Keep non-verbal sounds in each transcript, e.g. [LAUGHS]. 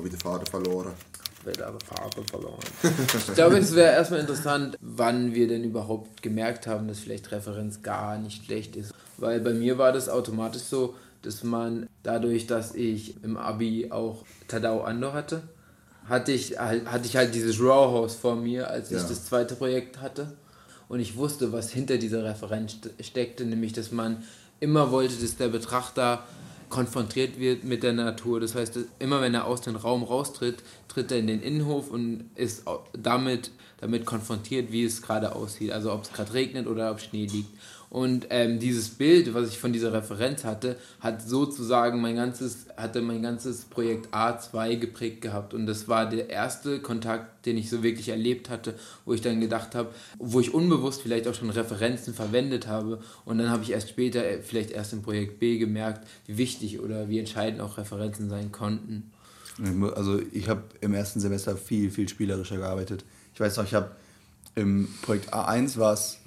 Habe ich die Fahrt verloren. Wird aber Farbe verloren. ich glaube, es wäre erstmal interessant, wann wir denn überhaupt gemerkt haben, dass vielleicht Referenz gar nicht schlecht ist. Weil bei mir war das automatisch so, dass man dadurch, dass ich im Abi auch Tadao Ando hatte, hatte ich, hatte ich halt dieses Raw House vor mir, als ich ja. das zweite Projekt hatte. Und ich wusste, was hinter dieser Referenz steckte, nämlich, dass man immer wollte, dass der Betrachter konfrontiert wird mit der Natur. Das heißt, immer wenn er aus dem Raum raustritt, tritt er in den Innenhof und ist damit, damit konfrontiert, wie es gerade aussieht. Also ob es gerade regnet oder ob Schnee liegt. Und ähm, dieses Bild, was ich von dieser Referenz hatte, hat sozusagen mein ganzes, hatte mein ganzes Projekt A2 geprägt gehabt. Und das war der erste Kontakt, den ich so wirklich erlebt hatte, wo ich dann gedacht habe, wo ich unbewusst vielleicht auch schon Referenzen verwendet habe. Und dann habe ich erst später, äh, vielleicht erst im Projekt B gemerkt, wie wichtig oder wie entscheidend auch Referenzen sein konnten. Also ich habe im ersten Semester viel, viel spielerischer gearbeitet. Ich weiß noch, ich habe im Projekt A1 war es,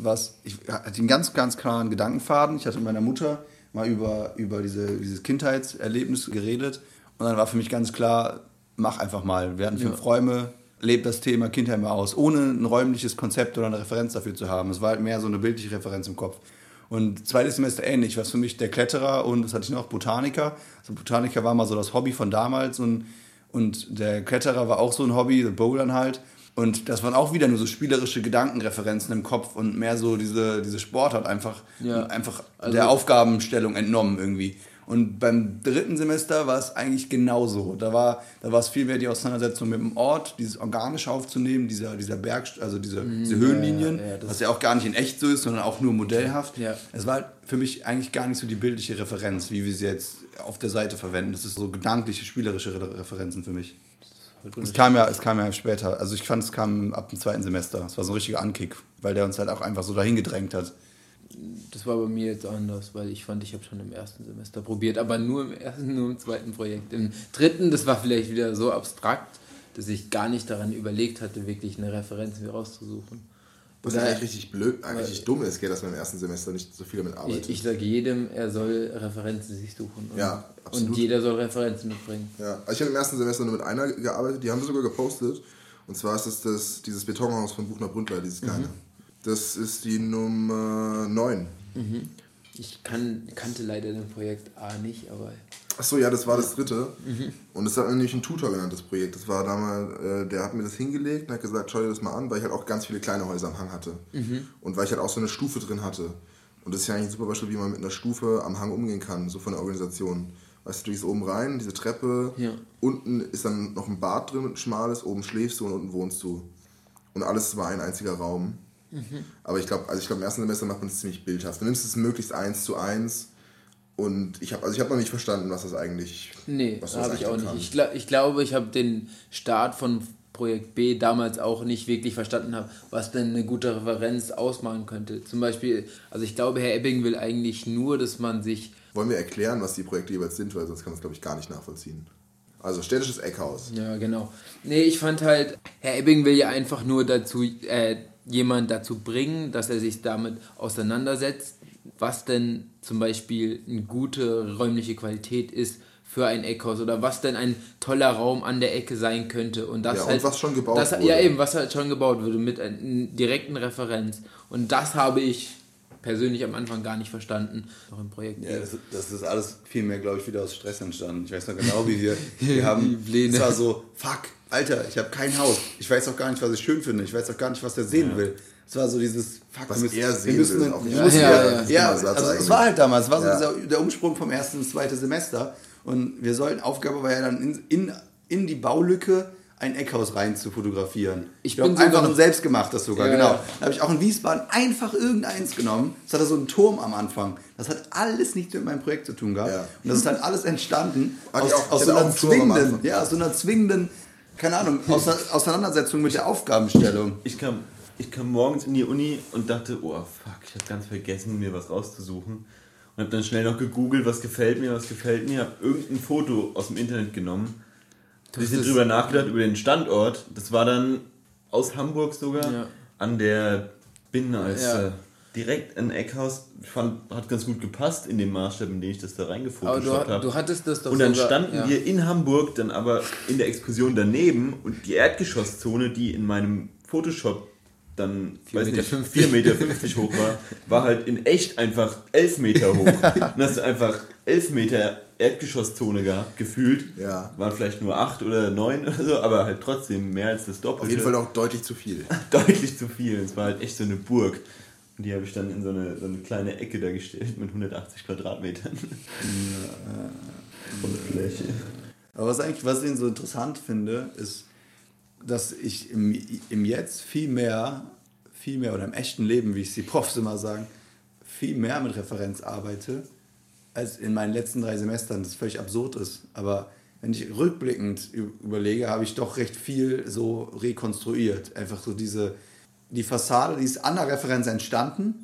ich hatte einen ganz, ganz klaren Gedankenfaden. Ich hatte mit meiner Mutter mal über, über diese, dieses Kindheitserlebnis geredet und dann war für mich ganz klar, mach einfach mal. Wir hatten fünf ja. Räume, lebt das Thema Kindheit mal aus, ohne ein räumliches Konzept oder eine Referenz dafür zu haben. Es war halt mehr so eine bildliche Referenz im Kopf. Und zweites Semester ähnlich, was für mich der Kletterer und das hatte ich noch, Botaniker. Also Botaniker war mal so das Hobby von damals und, und der Kletterer war auch so ein Hobby, das Bouldern halt. Und das waren auch wieder nur so spielerische Gedankenreferenzen im Kopf und mehr so diese, diese Sportart einfach, ja. einfach also der Aufgabenstellung entnommen irgendwie. Und beim dritten Semester war es eigentlich genauso. Da war, da war es viel mehr die Auseinandersetzung mit dem Ort, dieses organisch aufzunehmen, dieser, dieser Berg, also diese, mhm. diese Höhenlinien, ja, ja, was ja auch gar nicht in echt so ist, sondern auch nur modellhaft. Ja. Es war für mich eigentlich gar nicht so die bildliche Referenz, wie wir sie jetzt auf der Seite verwenden. Das ist so gedankliche, spielerische Referenzen für mich. Es kam, ja, es kam ja später. Also ich fand, es kam ab dem zweiten Semester. Es war so ein richtiger Ankick, weil der uns halt auch einfach so dahin gedrängt hat. Das war bei mir jetzt anders, weil ich fand, ich habe schon im ersten Semester probiert, aber nur im ersten, nur im zweiten Projekt. Im dritten, das war vielleicht wieder so abstrakt, dass ich gar nicht daran überlegt hatte, wirklich eine Referenz mir rauszusuchen. Was eigentlich richtig blöd, eigentlich richtig dumm ist, dass man im ersten Semester nicht so viel damit arbeitet. Ich, ich sage jedem, er soll Referenzen sich suchen. Und, ja, absolut. Und jeder soll Referenzen mitbringen. Ja, also ich habe im ersten Semester nur mit einer gearbeitet, die haben wir sogar gepostet. Und zwar ist das, das dieses Betonhaus von Buchner Bründler, dieses mhm. kleine. Mhm. Das ist die Nummer 9. Mhm. Ich kann, kannte leider den Projekt A nicht, aber Achso, ja, das war das dritte. Mhm. Und das hat nämlich ein Tutor genannt, das Projekt. Das war damals, äh, der hat mir das hingelegt und hat gesagt, schau dir das mal an, weil ich halt auch ganz viele kleine Häuser am Hang hatte. Mhm. Und weil ich halt auch so eine Stufe drin hatte. Und das ist ja eigentlich ein super Beispiel, wie man mit einer Stufe am Hang umgehen kann, so von der Organisation. Weißt du, du gehst oben rein, diese Treppe, ja. unten ist dann noch ein Bad drin, ein schmales, oben schläfst du und unten wohnst du. Und alles war ein einziger Raum. Mhm. Aber ich glaube, also ich glaube, im ersten Semester macht man es ziemlich bildhaft. Du nimmst es möglichst eins zu eins und ich habe also hab noch nicht verstanden, was das eigentlich Nee, habe ich auch nicht. Ich, glaub, ich glaube, ich habe den Start von Projekt B damals auch nicht wirklich verstanden habe, was denn eine gute Referenz ausmachen könnte. Zum Beispiel, also ich glaube, Herr Ebbing will eigentlich nur, dass man sich. Wollen wir erklären, was die Projekte jeweils sind, weil sonst kann man es, glaube ich, gar nicht nachvollziehen. Also städtisches Eckhaus. Ja, genau. Nee, ich fand halt, Herr Ebbing will ja einfach nur dazu, äh, jemand dazu bringen, dass er sich damit auseinandersetzt, was denn zum Beispiel eine gute räumliche Qualität ist für ein Eckhaus oder was denn ein toller Raum an der Ecke sein könnte. Und das ja, halt, und was schon gebaut das, wurde. Ja, eben, was halt schon gebaut wurde mit einer direkten Referenz. Und das habe ich persönlich am Anfang gar nicht verstanden, noch im Projekt. Ja, das, das ist alles viel mehr, glaube ich, wieder aus Stress entstanden. Ich weiß noch genau, wie wir, [LAUGHS] wir haben, es war so, fuck, Alter, ich habe kein Haus. Ich weiß auch gar nicht, was ich schön finde. Ich weiß auch gar nicht, was der sehen ja. will. Es war so dieses, fuck, was müssen, er sehen müssen, will. Ja, ja, ja, ja, ja also es war halt damals, es war so dieser, der Umsprung vom ersten ins zweite Semester. Und wir sollten, Aufgabe war ja dann in, in, in die Baulücke ein Eckhaus rein zu fotografieren. Ich bin einfach ein selbstgemachtes sogar, ja, genau. Da habe ich auch in Wiesbaden einfach irgendeins genommen. Das hatte so einen Turm am Anfang. Das hat alles nichts mit meinem Projekt zu tun gehabt. Ja. Und das ist dann alles entstanden aus, auch, aus so einer zwingenden, ja, aus so einer zwingenden, keine Ahnung, aus Auseinandersetzung mit der Aufgabenstellung. Ich kam ich kam morgens in die Uni und dachte, oh fuck, ich habe ganz vergessen, mir was rauszusuchen. Und habe dann schnell noch gegoogelt, was gefällt mir, was gefällt mir. Habe irgendein Foto aus dem Internet genommen. Ein bisschen drüber nachgedacht, über den Standort. Das war dann aus Hamburg sogar, ja. an der Binnenalster. Ja. direkt ein Eckhaus, fand, hat ganz gut gepasst in dem Maßstab, in den ich das da reingefotoshoppt habe. Du hattest das doch Und dann sogar, standen ja. wir in Hamburg dann aber in der Explosion daneben und die Erdgeschosszone, die in meinem Photoshop dann, weiß nicht, 4,50 4,50 Meter hoch war, war halt in echt einfach 11 Meter hoch. [LAUGHS] Und hast du einfach 11 Meter Erdgeschosszone gehabt, gefühlt. Ja. Waren vielleicht nur 8 oder 9 oder so, aber halt trotzdem mehr als das Doppelte. Auf jeden Fall auch deutlich zu viel. [LAUGHS] deutlich zu viel. Es war halt echt so eine Burg. Und die habe ich dann in so eine, so eine kleine Ecke da gestellt mit 180 Quadratmetern. Volle Fläche. Aber was eigentlich, was ich so interessant finde, ist, dass ich im, im Jetzt viel mehr, viel mehr, oder im echten Leben, wie es die Profs immer sagen, viel mehr mit Referenz arbeite, als in meinen letzten drei Semestern, das völlig absurd ist. Aber wenn ich rückblickend überlege, habe ich doch recht viel so rekonstruiert. Einfach so diese, die Fassade, die ist an der Referenz entstanden.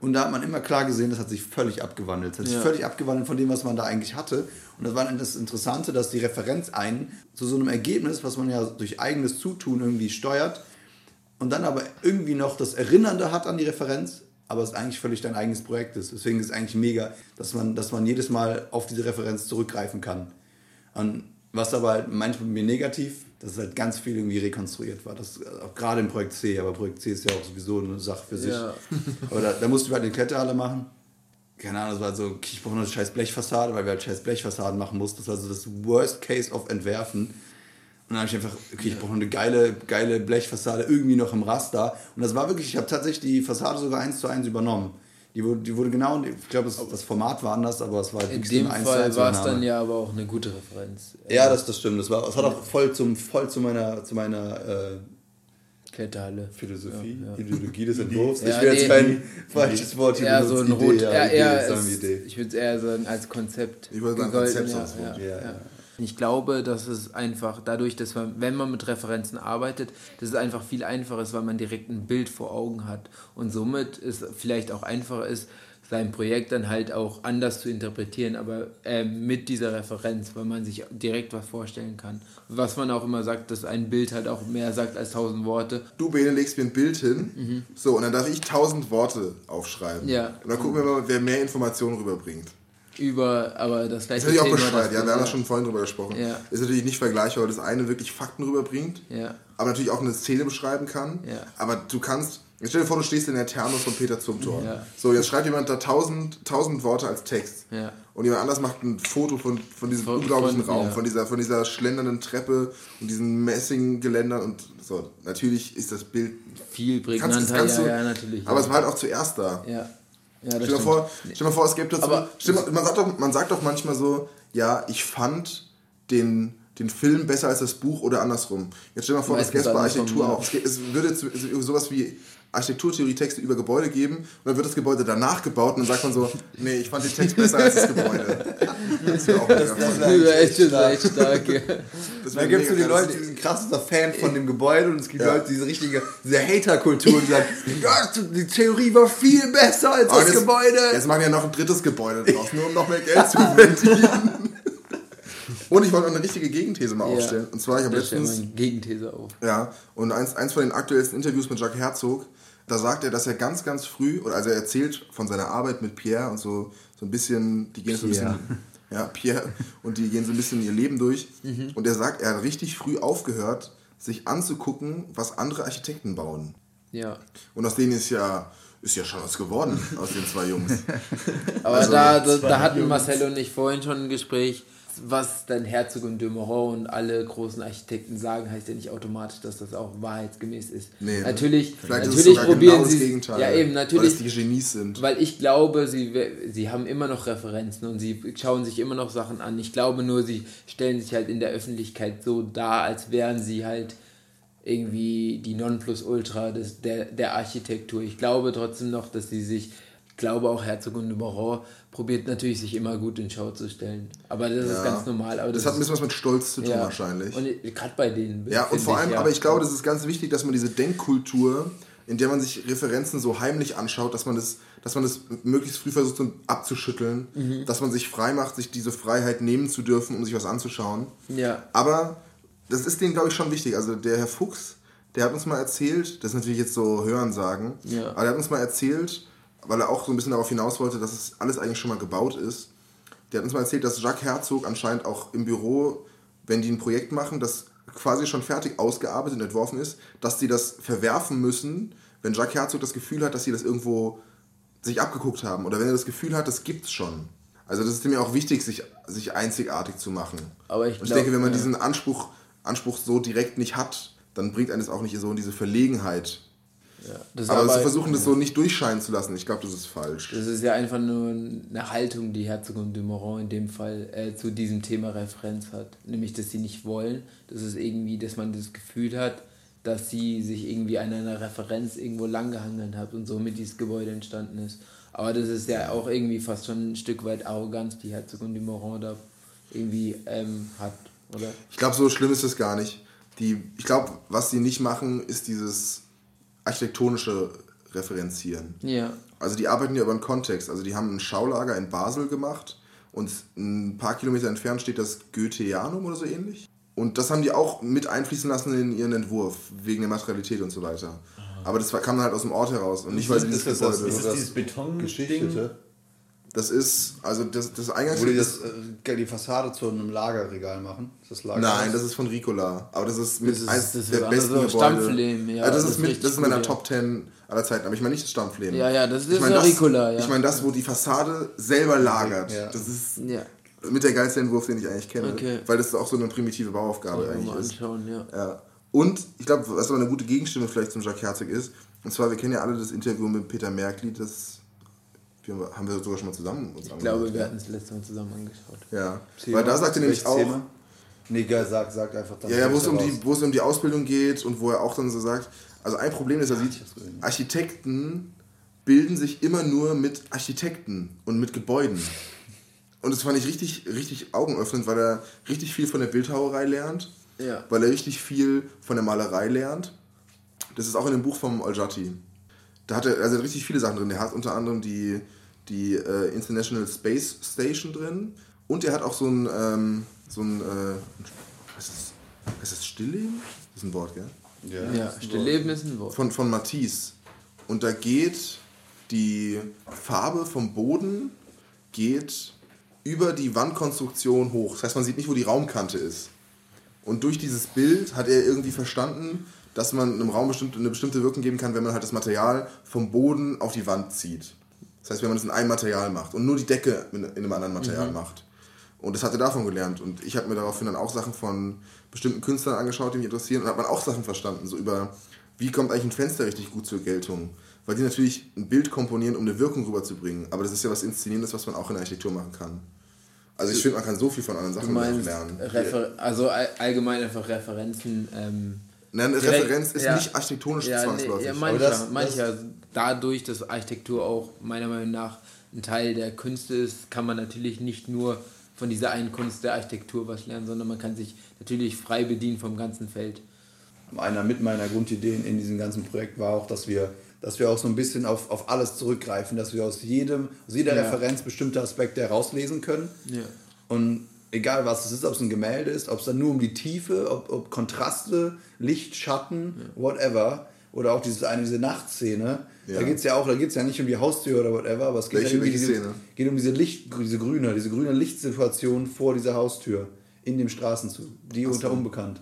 Und da hat man immer klar gesehen, das hat sich völlig abgewandelt. Das hat sich Ja. völlig abgewandelt von dem, was man da eigentlich hatte. Und das war dann das Interessante, dass die Referenz einen zu so einem Ergebnis, was man ja durch eigenes Zutun irgendwie steuert, und dann aber irgendwie noch das Erinnernde hat an die Referenz, aber es eigentlich völlig dein eigenes Projekt ist. Deswegen ist es eigentlich mega, dass man, dass man jedes Mal auf diese Referenz zurückgreifen kann. Und was aber halt manchmal mir negativ, dass es halt ganz viel irgendwie rekonstruiert war. Das, auch gerade im Projekt C, aber Projekt C ist ja auch sowieso eine Sache für sich. Ja. [LAUGHS] Aber da, da mussten wir halt eine Kletterhalle machen. Keine Ahnung, das war so, okay, ich brauche noch eine scheiß Blechfassade, weil wir halt scheiß Blechfassaden machen mussten. Das war so das Worst Case of Entwerfen. Und dann habe ich einfach, okay, ich brauche eine geile, geile Blechfassade irgendwie noch im Raster. Und das war wirklich, ich habe tatsächlich die Fassade sogar eins zu eins übernommen. Die wurde, die wurde genau, ich glaube, das, das Format war anders, aber es war In dem eine 1 zu Fall 1 war es dann ja aber auch eine gute Referenz. Ja, das, das stimmt. Das, war, das hat auch voll, zum, voll zu meiner, zu meiner äh, Kletterhalle. Philosophie, Ja, ja. Ideologie des Entwurfs. Ja, ich will jetzt nee. kein falsches Wort hier Eher so ein benutzen. Rot, Idee, ja, eher, Idee, ist, ich würde es eher sagen als Konzept. Ich würde sagen, Konzept ja, ja, Ich glaube, dass es einfach dadurch, dass man, wenn man mit Referenzen arbeitet, dass es einfach viel einfacher ist, weil man direkt ein Bild vor Augen hat und somit es vielleicht auch einfacher ist, sein Projekt dann halt auch anders zu interpretieren, aber äh, mit dieser Referenz, weil man sich direkt was vorstellen kann. Was man auch immer sagt, dass ein Bild halt auch mehr sagt als tausend Worte. Du, Bene, legst mir ein Bild hin. So, und dann darf ich tausend Worte aufschreiben. Ja. Und dann gucken wir mal, wer mehr Informationen rüberbringt. Über, aber das Das gleiche ist natürlich auch bescheuert, das- ja, wir haben da schon vorhin drüber gesprochen. Ja. Ist natürlich nicht vergleichbar, weil das eine wirklich Fakten rüberbringt, Ja. aber natürlich auch eine Szene beschreiben kann. Ja. Aber du kannst, jetzt stell dir vor, du stehst in der Thermos von Peter Zumthor. Ja. So, jetzt schreibt jemand da tausend, tausend Worte als Text. Ja. Und jemand anders macht ein Foto von, von diesem Von- unglaublichen von- Raum, ja. von, dieser, von dieser schlendernden Treppe und diesen Messinggeländern und so. Natürlich ist das Bild. Viel Kannst, prägnanter, das kannst ja, du, ja, natürlich. Aber ja. es war halt auch zuerst da. Ja. Ja, Stell dir, vor, stell dir mal vor, es gibt dazu. Aber- stell mal, man, sagt doch, man sagt doch manchmal so, ja, ich fand den, den Film besser als das Buch oder andersrum. Jetzt stell dir mal vor, das gäbe bei Architektur auch. Es, würde es- sowas wie Architekturtheorie-Texte über Gebäude geben und dann wird das Gebäude danach gebaut und dann sagt man so, nee, ich fand den Text besser als das Gebäude. Das wäre auch das wär- Das ist echt, echt stark. Ja. Das Da wär gibt es so die. Leute, die sind krassester Fan von dem Gebäude und es gibt Ja. Leute, diese richtige, diese Hater-Kultur, die sagen, ja, die Theorie war viel besser als Aber das jetzt, Gebäude. Jetzt machen wir noch ein drittes Gebäude draus, nur um noch mehr Geld zu [LAUGHS] verdienen. Und ich wollte noch eine richtige Gegenthese mal Ja. aufstellen. Und zwar, ich habe letztens... man Gegenthese auf. Ja, und eins, eins von den aktuellsten Interviews mit Jacques Herzog, da sagt er, dass er ganz, ganz früh, oder also er erzählt von seiner Arbeit mit Pierre und so, so ein bisschen, die gehen so ein Pierre. bisschen, ja, Pierre, und die gehen so ein bisschen ihr Leben durch. Mhm. Und er sagt, er hat richtig früh aufgehört, sich anzugucken, was andere Architekten bauen. Ja. Und aus denen ist ja, ist ja schon was geworden, aus den zwei Jungs. [LAUGHS] Aber Also, da, da, da hatten Jungs. Marcel und ich vorhin schon ein Gespräch, was dann Herzog und de Meuron und alle großen Architekten sagen, heißt ja nicht automatisch, dass das auch wahrheitsgemäß ist. Nee, natürlich Vielleicht ist es natürlich sogar probieren genau das sie Gegenteil. ja eben Weil natürlich es die Genies sind. Weil ich glaube, sie, sie haben immer noch Referenzen und sie schauen sich immer noch Sachen an. Ich glaube nur, sie stellen sich halt in der Öffentlichkeit so dar, als wären sie halt irgendwie die Nonplusultra des, der, der Architektur. Ich glaube trotzdem noch, dass sie sich, ich glaube auch Herzog und Meuron probiert natürlich sich immer gut in Schau zu stellen. Aber das ist Ja. ganz normal. Aber Das das, hat ein ist, bisschen was mit Stolz zu tun ja. wahrscheinlich. Und gerade bei denen. Ja, und vor allem, ja. aber ich glaube, das ist ganz wichtig, dass man diese Denkkultur, in der man sich Referenzen so heimlich anschaut, dass man das, dass man das möglichst früh versucht abzuschütteln, Mhm. dass man sich frei macht, sich diese Freiheit nehmen zu dürfen, um sich was anzuschauen. Ja. Aber das ist denen, glaube ich, schon wichtig. Also der Herr Fuchs, der hat uns mal erzählt, das ist natürlich jetzt so Hörensagen, Ja. aber der hat uns mal erzählt, weil er auch so ein bisschen darauf hinaus wollte, dass es alles eigentlich schon mal gebaut ist. Der hat uns mal erzählt, dass Jacques Herzog anscheinend auch im Büro, wenn die ein Projekt machen, das quasi schon fertig ausgearbeitet und entworfen ist, dass die das verwerfen müssen, wenn Jacques Herzog das Gefühl hat, dass sie das irgendwo sich abgeguckt haben oder wenn er das Gefühl hat, das gibt's schon. Also das ist mir auch wichtig, sich, sich einzigartig zu machen. Aber ich und ich glaub, denke, wenn man ja. diesen Anspruch, Anspruch so direkt nicht hat, dann bringt einen das auch nicht so in diese Verlegenheit. Das aber, aber- sie versuchen das so nicht durchscheinen zu lassen, ich glaube, das ist falsch. Das ist ja einfach nur eine Haltung, die Herzog und Dumoron in dem Fall äh, zu diesem Thema Referenz hat. Nämlich, dass sie nicht wollen. Das ist irgendwie, dass man das Gefühl hat, dass sie sich irgendwie an einer Referenz irgendwo langgehangen hat und somit dieses Gebäude entstanden ist. Aber das ist ja auch irgendwie fast schon ein Stück weit Arroganz, die Herzog und Dumoron da irgendwie ähm, hat, oder? Ich glaube, so schlimm ist es gar nicht. Die, ich glaube, was sie nicht machen, ist dieses architektonische Referenzieren. Ja. Also die arbeiten ja über den Kontext. Also die haben ein Schaulager in Basel gemacht und ein paar Kilometer entfernt steht das Goetheanum oder so ähnlich. Und das haben die auch mit einfließen lassen in ihren Entwurf, wegen der Materialität und so weiter. Aber das war- kam dann halt aus dem Ort heraus und nicht, weil sie das das- Gebäude... Ist das dieses Beton-Ding? Geschichtete. Das ist, also das, das Eingangs... Wo die das, äh, die Fassade zu einem Lagerregal machen. Ist das Lager? Nein, das ist von Ricola. Aber das ist mit Das ist- eins das ist der besten. Gebäude. Stampflehm, ja, also das, das ist ist mit, das ist in meiner. Top 10 aller Zeiten. Aber ich meine nicht das Stampflehm. Ja, ja, das ist ich meine ja das, Ricola, ja. Ich meine das, wo die Fassade selber lagert. Ja. Das ist Ja. mit der geilste Entwurf, den ich eigentlich kenne. Okay. Weil das auch so eine primitive Bauaufgabe Mal eigentlich ist. anschauen, ja. Ja. Und ich glaube, was aber eine gute Gegenstimme vielleicht zum Jacques Herzog ist, und zwar, wir kennen ja alle das Interview mit Peter Merkli, das wir, haben wir sogar schon mal zusammen uns Ich glaube, wir hatten es letztes Mal zusammen angeschaut. Ja, Thema? weil da sagt er nämlich auch, Thema? Nee, geil, sag, sag einfach dann. Ja, ja wo, es um die, wo es um die Ausbildung geht und wo er auch dann so sagt, also ein Problem ist, er sieht. Architekten bilden sich immer nur mit Architekten und mit Gebäuden. Und das fand ich richtig, richtig augenöffnend, weil er richtig viel von der Bildhauerei lernt, Ja. weil er richtig viel von der Malerei lernt. Das ist auch in dem Buch vom Oljati. Da hat er, also hat richtig viele Sachen drin. Er hat unter anderem die, die äh, International Space Station drin und er hat auch so ein, ähm, so ein, äh, was ist, ist das Stillleben? Das ist ein Wort, gell? Ja, Ja, ist ein Stillleben ist ein Wort. Von, von Matisse. Und da geht die Farbe vom Boden geht über die Wandkonstruktion hoch. Das heißt, man sieht nicht, wo die Raumkante ist. Und durch dieses Bild hat er irgendwie verstanden, dass man einem Raum bestimmt, eine bestimmte Wirkung geben kann, wenn man halt das Material vom Boden auf die Wand zieht. Das heißt, wenn man das in einem Material macht und nur die Decke in, in einem anderen Material macht. Und das hat er davon gelernt. Und ich habe mir daraufhin dann auch Sachen von bestimmten Künstlern angeschaut, die mich interessieren. Und hat man auch Sachen verstanden, so über, wie kommt eigentlich ein Fenster richtig gut zur Geltung. Weil die natürlich ein Bild komponieren, um eine Wirkung rüberzubringen. Aber das ist ja was Inszenierendes, was man auch in der Architektur machen kann. Also ich finde, man kann so viel von anderen Sachen meinst, lernen. Refer also all, allgemein einfach Referenzen. Ähm, Nein, direkt- Referenz ist ja. nicht architektonisch ja, zwangsläufig. ja, Aber mancher, das- mancher. Dadurch, dass Architektur auch meiner Meinung nach ein Teil der Künste ist, kann man natürlich nicht nur von dieser einen Kunst der Architektur was lernen, sondern man kann sich natürlich frei bedienen vom ganzen Feld. einer mit meiner Grundideen in diesem ganzen Projekt war auch, dass wir, dass wir auch so ein bisschen auf, auf alles zurückgreifen, dass wir aus jedem, aus jeder Ja. Referenz bestimmte Aspekte herauslesen können. Ja. Und egal was es ist, ob es ein Gemälde ist, ob es dann nur um die Tiefe, ob, ob Kontraste, Licht, Schatten, whatever. Oder auch diese, eine, diese Nachtszene. Da Ja. geht es ja auch, da geht es ja nicht um die Haustür oder whatever, aber es geht, Welche- ja welche diese, geht um diese Licht, diese grüne, diese grüne Lichtsituation vor dieser Haustür in dem Straßenzug, die unter unbekannt.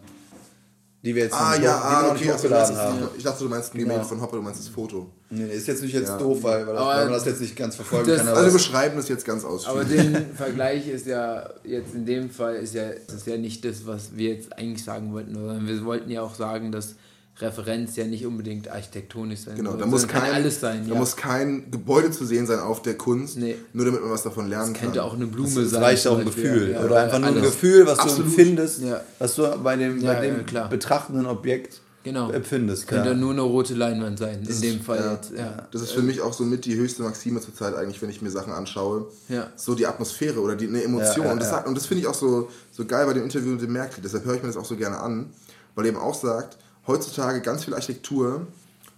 Die wir jetzt Ah, ja, ah, okay. Also hochgeladen haben. ich dachte, du meinst ein Genau. Gemälde von Hopper, du meinst das Foto. Nee, ist jetzt nicht jetzt Ja. doof, weil, weil, das, Aber weil man das jetzt nicht ganz verfolgen das- kann. Also beschreiben das jetzt ganz Aber ausführlich. den Vergleich ist ja jetzt in dem Fall ist ja, das ist ja nicht das, was wir jetzt eigentlich sagen wollten, sondern wir wollten ja auch sagen, dass Referenz ja nicht unbedingt architektonisch sein Genau, soll, da muss kein, kann alles sein. da ja. muss kein Gebäude zu sehen sein auf der Kunst, Nee. nur damit man was davon lernen kann. könnte auch eine Blume Es sein. reicht auch ein Gefühl. ja, oder einfach nur ein. Gefühl, was Absolut. du empfindest, Ja. was du bei dem, Ja, bei dem ja, klar. betrachtenden Objekt Genau. empfindest. Könnte ja. nur eine rote Leinwand sein, in ist- dem Fall ja. jetzt. Ja. Das ist für mich auch so mit die höchste Maxime zurzeit eigentlich, wenn ich mir Sachen anschaue. Ja. So die Atmosphäre oder die, eine Emotion. Ja, ja, und das, und das finde ich auch so, so geil bei dem Interview mit dem Merkel. Deshalb höre ich mir das auch so gerne an, weil er eben auch sagt, heutzutage ganz viel Architektur,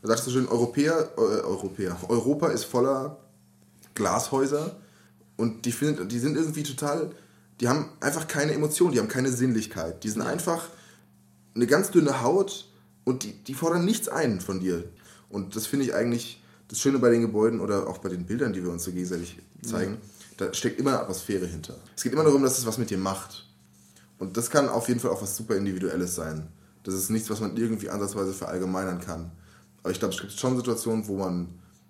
er sagt so schön, Europäer, äh, Europäer, Europa ist voller Glashäuser und die, find, die sind irgendwie total, die haben einfach keine Emotion, die haben keine Sinnlichkeit. Die sind einfach eine ganz dünne Haut und die, die fordern nichts ein von dir. Und das finde ich eigentlich, das Schöne bei den Gebäuden oder auch bei den Bildern, die wir uns so gegenseitig zeigen, da steckt immer eine Atmosphäre hinter. Es geht immer darum, dass es was mit dir macht. Und das kann auf jeden Fall auch was super Individuelles sein. Das ist nichts, was man irgendwie ansatzweise verallgemeinern kann. Aber ich glaube, es gibt schon Situationen, wo man,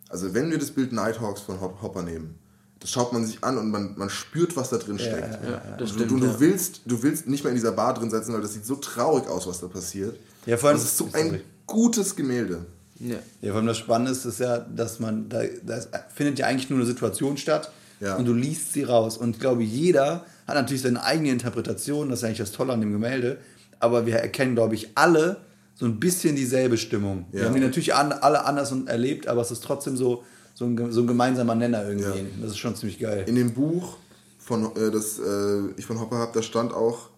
also wenn wir das Bild Nighthawks von Hop- Hopper nehmen, das schaut man sich an und man, man spürt, was da drin steckt. ja, das Und stimmt, du, du, ja. du, willst, du willst nicht mehr in dieser Bar drin sitzen, weil das sieht so traurig aus, was da passiert. Ja, vor allem- das ist so ein sorry. gutes Gemälde. Ja. Ja, vor allem das Spannende ist, ist ja, dass man, da, da findet ja eigentlich nur eine Situation statt Ja. und du liest sie raus. Und ich glaube, jeder hat natürlich seine eigene Interpretation, das ist eigentlich das Tolle an dem Gemälde, aber wir erkennen, glaube ich, alle so ein bisschen dieselbe Stimmung. Wir Ja. haben die natürlich alle anders und erlebt, aber es ist trotzdem so, so, ein, so ein gemeinsamer Nenner irgendwie. Ja. Das ist schon ziemlich geil. In dem Buch, von, äh, das äh, ich von Hopper habe, da stand auch,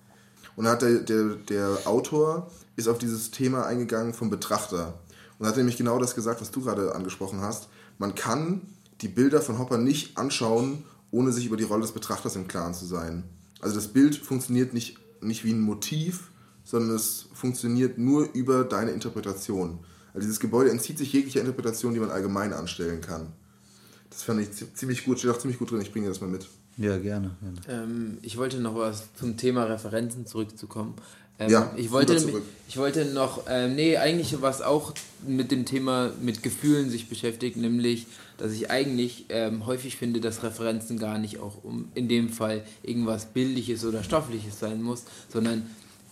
und da hat der, der, der Autor ist auf dieses Thema eingegangen vom Betrachter. Und hat nämlich genau das gesagt, was du gerade angesprochen hast. Man kann die Bilder von Hopper nicht anschauen, ohne sich über die Rolle des Betrachters im Klaren zu sein. Also das Bild funktioniert nicht, nicht wie ein Motiv, sondern es funktioniert nur über deine Interpretation. Also dieses Gebäude entzieht sich jeglicher Interpretation, die man allgemein anstellen kann. Das fand ich zi- ziemlich gut, steht auch ziemlich gut drin, ich bringe dir das mal mit. Ja, gerne. gerne. Ähm, ich wollte noch was zum Thema Referenzen zurückzukommen. Ähm, Ja, ich wollte, nämlich- zurück. ich wollte noch, ähm, nee, eigentlich was auch mit dem Thema mit Gefühlen sich beschäftigt, nämlich, dass ich eigentlich ähm, häufig finde, dass Referenzen gar nicht auch um in dem Fall irgendwas Bildliches oder Stoffliches sein muss, sondern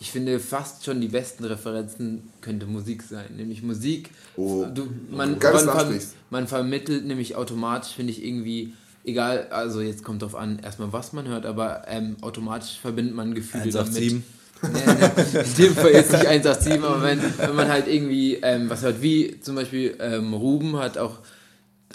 ich finde fast schon die besten Referenzen könnte Musik sein. Nämlich Musik, Oh. du, man, man, ansprichst. man vermittelt nämlich automatisch, finde ich irgendwie, egal, also jetzt kommt drauf an, erstmal was man hört, aber ähm, automatisch verbindet man Gefühle 187. damit. [LAUGHS] Nee, nee, in dem Fall jetzt nicht 187, aber wenn, wenn man halt irgendwie ähm, was hört, wie zum Beispiel ähm, Ruben hat auch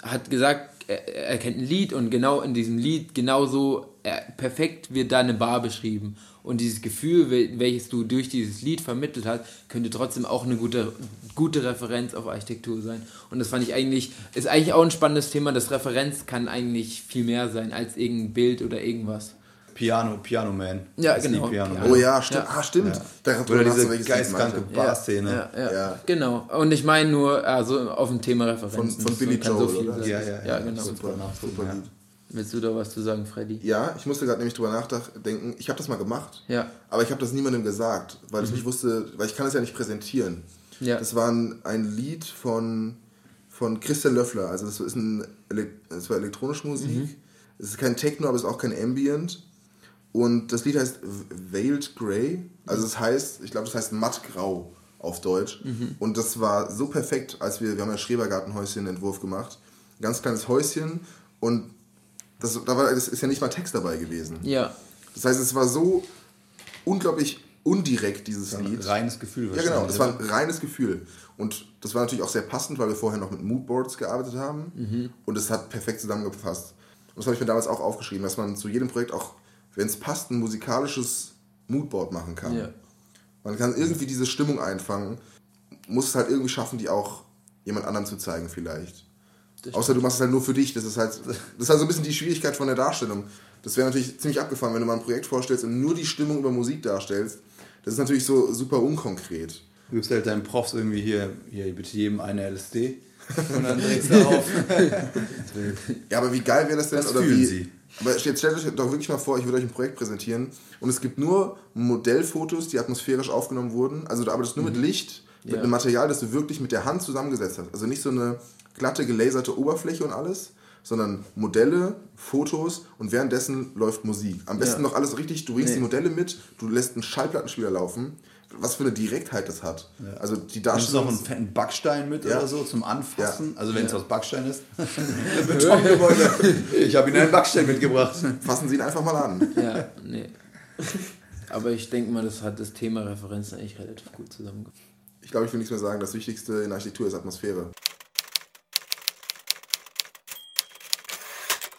hat gesagt, er, er kennt ein Lied und genau in diesem Lied genauso perfekt wird da eine Bar beschrieben. Und dieses Gefühl, wel- welches du durch dieses Lied vermittelt hast, könnte trotzdem auch eine gute, gute Referenz auf Architektur sein. Und das fand ich eigentlich, ist eigentlich auch ein spannendes Thema. Das Referenz kann eigentlich viel mehr sein als irgendein Bild oder irgendwas. Piano, Piano Man. Ja, Das genau. Piano Ja. Man. Oh ja, stimmt. Ja. Ah, stimmt. Da Oder diese geistkranke. Bar-Szene. Ja, ja, Ja. genau. Und ich meine nur, also auf dem Thema Referenzen. Von- von Billy Joel, so viel oder? sein. Ja, ja, ja, ja. genau. Super. Super Ja. Lied. Willst du da was zu sagen, Freddy? Ja, ich musste gerade nämlich drüber nachdenken. Ich habe das mal gemacht. Ja. Aber ich habe das niemandem gesagt, weil ich nicht wusste, weil ich kann es ja nicht präsentieren. Ja. Das war ein, ein Lied von, von Christian Löffler. Also das ist ein das war elektronische Musik. Es ist kein Techno, aber es ist auch kein Ambient. Und das Lied heißt Veiled Grey. Also das heißt, ich glaube, das heißt mattgrau auf Deutsch. Und das war so perfekt, als wir, wir haben ja Schrebergartenhäuschen-Entwurf gemacht. Ein ganz kleines Häuschen. Und das, da war, das ist ja nicht mal Text dabei gewesen. Ja. Das heißt, es war so unglaublich undirekt, dieses Ein Lied. reines Gefühl Ja, genau. Das war ein reines Gefühl. Und das war natürlich auch sehr passend, weil wir vorher noch mit Moodboards gearbeitet haben. Und es hat perfekt zusammengepasst. Und das habe ich mir damals auch aufgeschrieben, dass man zu jedem Projekt auch, wenn es passt, ein musikalisches Moodboard machen kann. Ja. Man kann irgendwie diese Stimmung einfangen, muss es halt irgendwie schaffen, die auch jemand anderem zu zeigen vielleicht. Außer du machst es halt nur für dich. Das ist halt, das ist halt so ein bisschen die Schwierigkeit von der Darstellung. Das wäre natürlich ziemlich abgefahren, wenn du mal ein Projekt vorstellst und nur die Stimmung über Musik darstellst. Das ist natürlich so super unkonkret. Du gibst halt deinen Profs irgendwie hier, hier bitte jedem eine LSD. Und dann drehst du [LAUGHS] auf. Ja, aber wie geil wäre das denn? Das oder fühlen wie, sie. Aber jetzt stellt euch doch wirklich mal vor, ich würde euch ein Projekt präsentieren und es gibt nur Modellfotos, die atmosphärisch aufgenommen wurden. Also du arbeitest nur mit Licht, mit Ja. einem Material, das du wirklich mit der Hand zusammengesetzt hast. Also nicht so eine glatte, gelaserte Oberfläche und alles, sondern Modelle, Fotos und währenddessen läuft Musik. Am besten Ja. noch alles richtig, du bringst Nee. die Modelle mit, du lässt einen Schallplattenspieler laufen. Was für eine Direktheit das hat. Also die Nimmst du Darstellung. noch einen fetten Backstein mit Ja. oder so zum Anfassen? Ja. Also wenn es aus Backstein ist. Betongebäude. [LAUGHS] Ich habe Ihnen einen Backstein mitgebracht. Fassen Sie ihn einfach mal an. Ja, nee. Aber ich denke mal, das hat das Thema Referenzen eigentlich relativ gut zusammengefasst. Ich glaube, ich will nichts mehr sagen. Das Wichtigste in Architektur ist Atmosphäre.